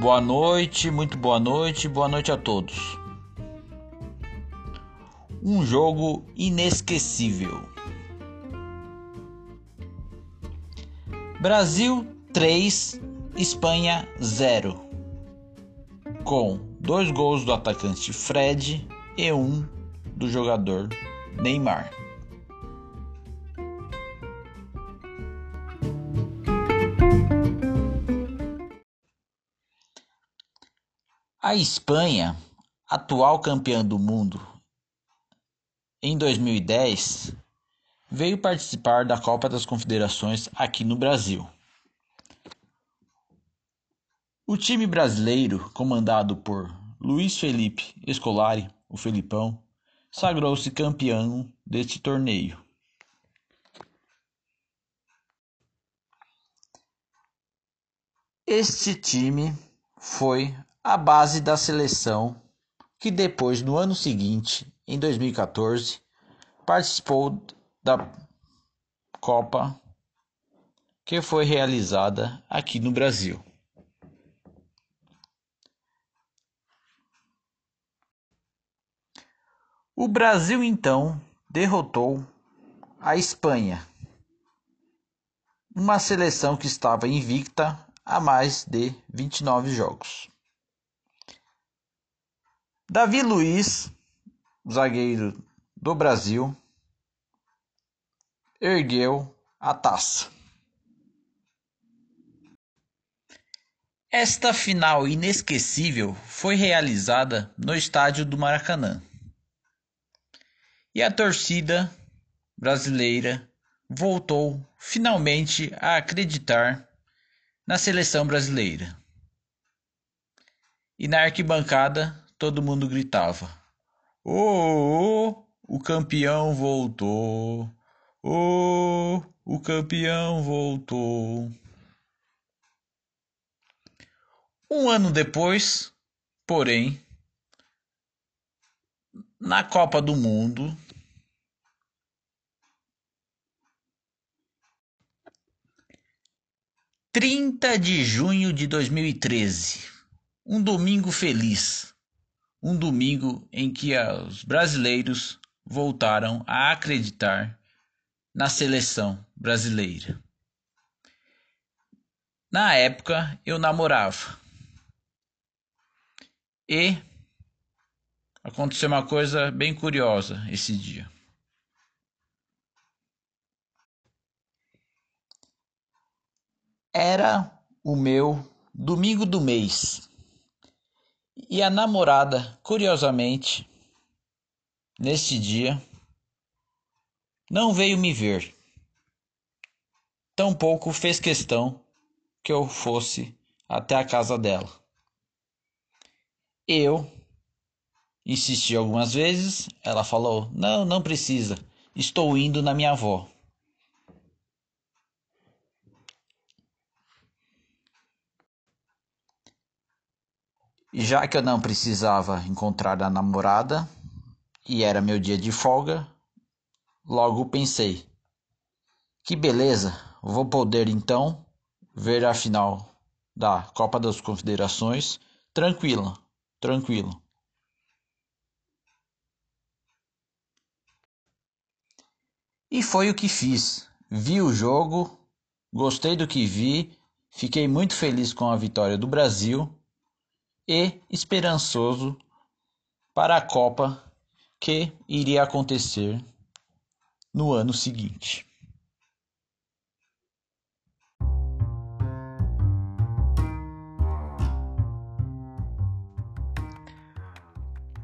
Boa noite, muito boa noite, boa noite a todos. Um jogo inesquecível. Brasil 3, Espanha 0. Com dois gols do atacante Fred e um do jogador Neymar. A Espanha, atual campeã do mundo em 2010, veio participar da Copa das Confederações aqui no Brasil. O time brasileiro, comandado por Luiz Felipe Escolari, o Felipão, sagrou-se campeão deste torneio. Este time foi a base da seleção que depois no ano seguinte, em 2014, participou da Copa que foi realizada aqui no Brasil. O Brasil então derrotou a Espanha, uma seleção que estava invicta há mais de 29 jogos. Davi Luiz, zagueiro do Brasil, ergueu a taça. Esta final inesquecível foi realizada no estádio do Maracanã. E a torcida brasileira voltou finalmente a acreditar na seleção brasileira. E na arquibancada todo mundo gritava: Oh, oh o campeão voltou! Oh, o campeão voltou! Um ano depois, porém, na Copa do Mundo, trinta de junho de dois mil e treze, um domingo feliz um domingo em que os brasileiros voltaram a acreditar na seleção brasileira. Na época eu namorava. E aconteceu uma coisa bem curiosa esse dia. Era o meu domingo do mês. E a namorada, curiosamente, neste dia, não veio me ver. Tampouco fez questão que eu fosse até a casa dela. Eu insisti algumas vezes, ela falou: Não, não precisa, estou indo na minha avó. Já que eu não precisava encontrar a namorada e era meu dia de folga, logo pensei: que beleza, vou poder então ver a final da Copa das Confederações tranquila, tranquilo. E foi o que fiz. Vi o jogo, gostei do que vi, fiquei muito feliz com a vitória do Brasil e esperançoso para a Copa que iria acontecer no ano seguinte.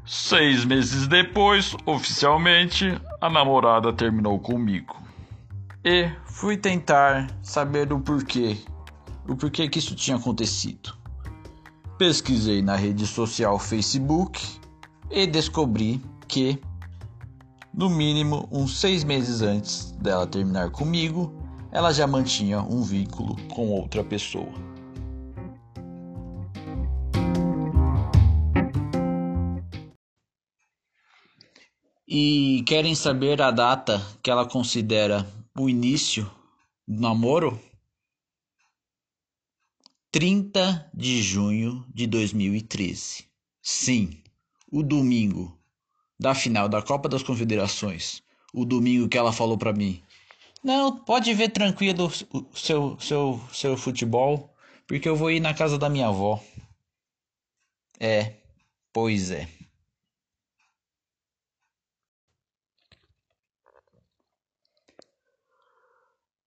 Seis meses depois, oficialmente, a namorada terminou comigo. E fui tentar saber o porquê, o porquê que isso tinha acontecido. Pesquisei na rede social Facebook e descobri que, no mínimo uns seis meses antes dela terminar comigo, ela já mantinha um vínculo com outra pessoa. E querem saber a data que ela considera o início do namoro? 30 de junho de 2013. Sim, o domingo da final da Copa das Confederações. O domingo que ela falou para mim: "Não, pode ver tranquilo o seu seu seu futebol, porque eu vou ir na casa da minha avó". É, pois é.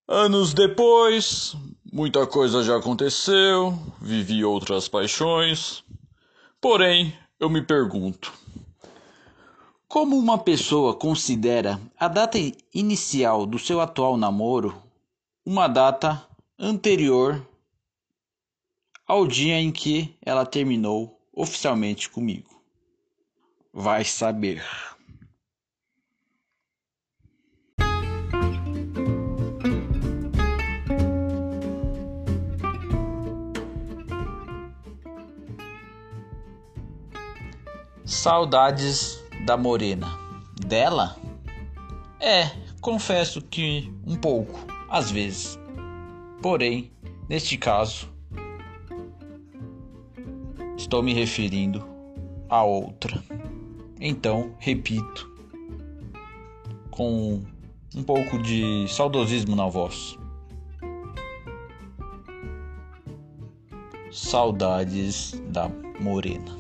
Anos depois, muita coisa já aconteceu, vivi outras paixões. Porém, eu me pergunto: como uma pessoa considera a data inicial do seu atual namoro uma data anterior ao dia em que ela terminou oficialmente comigo? Vai saber. Saudades da morena. Dela? É, confesso que um pouco, às vezes. Porém, neste caso, estou me referindo a outra. Então, repito, com um pouco de saudosismo na voz. Saudades da morena.